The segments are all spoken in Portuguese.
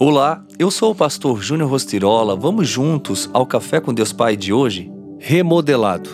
Olá, eu sou o pastor Júnior Rostirola. Vamos juntos ao Café com Deus Pai de hoje? Remodelado.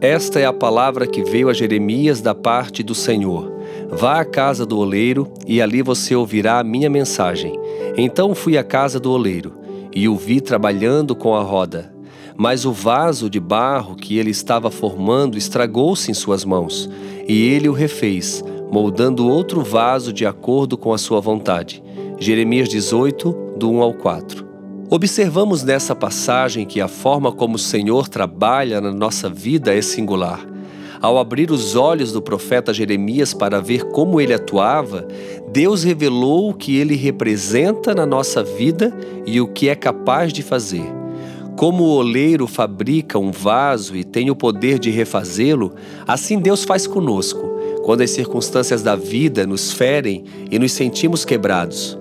Esta é a palavra que veio a Jeremias da parte do Senhor. Vá à casa do oleiro e ali você ouvirá a minha mensagem. Então fui à casa do oleiro e o vi trabalhando com a roda. Mas o vaso de barro que ele estava formando estragou-se em suas mãos, e ele o refez, moldando outro vaso de acordo com a sua vontade. Jeremias 18, do 1 ao 4. Observamos nessa passagem que a forma como o Senhor trabalha na nossa vida é singular. Ao abrir os olhos do profeta Jeremias para ver como ele atuava, Deus revelou o que ele representa na nossa vida e o que é capaz de fazer. Como o oleiro fabrica um vaso e tem o poder de refazê-lo, assim Deus faz conosco, quando as circunstâncias da vida nos ferem e nos sentimos quebrados.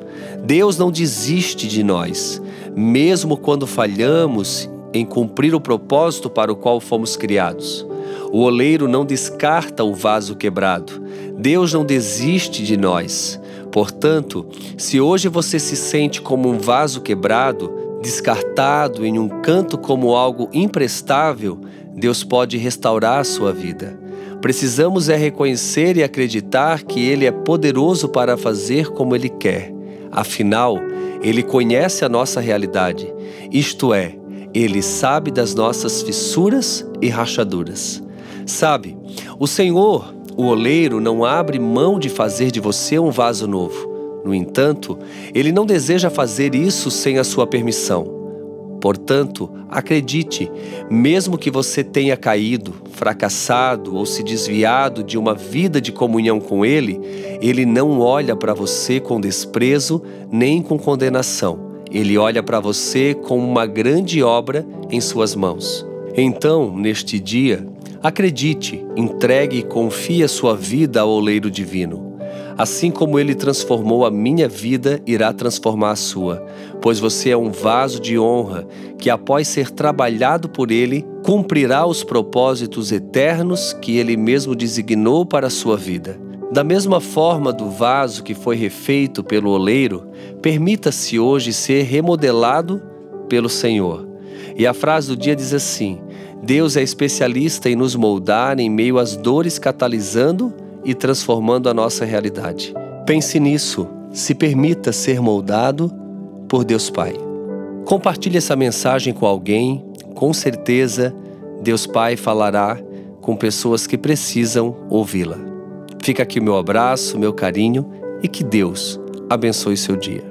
Deus não desiste de nós, mesmo quando falhamos em cumprir o propósito para o qual fomos criados. O oleiro não descarta o vaso quebrado. Deus não desiste de nós. Portanto, se hoje você se sente como um vaso quebrado, descartado em um canto como algo imprestável, Deus pode restaurar a sua vida. Precisamos é reconhecer e acreditar que Ele é poderoso para fazer como Ele quer. Afinal, Ele conhece a nossa realidade, isto é, Ele sabe das nossas fissuras e rachaduras. Sabe, o Senhor, o oleiro, não abre mão de fazer de você um vaso novo. No entanto, Ele não deseja fazer isso sem a sua permissão. Portanto, acredite, mesmo que você tenha caído, fracassado ou se desviado de uma vida de comunhão com Ele, Ele não olha para você com desprezo nem com condenação. Ele olha para você com uma grande obra em suas mãos. Então, neste dia, acredite, entregue e confie a sua vida ao oleiro divino. Assim como ele transformou a minha vida, irá transformar a sua, pois você é um vaso de honra que, após ser trabalhado por ele, cumprirá os propósitos eternos que ele mesmo designou para a sua vida. Da mesma forma do vaso que foi refeito pelo oleiro, permita-se hoje ser remodelado pelo Senhor. E a frase do dia diz assim: Deus é especialista em nos moldar em meio às dores, catalisando e transformando a nossa realidade. Pense nisso, se permita ser moldado por Deus Pai. Compartilhe essa mensagem com alguém, com certeza Deus Pai falará com pessoas que precisam ouvi-la. Fica aqui o meu abraço, meu carinho e que Deus abençoe seu dia.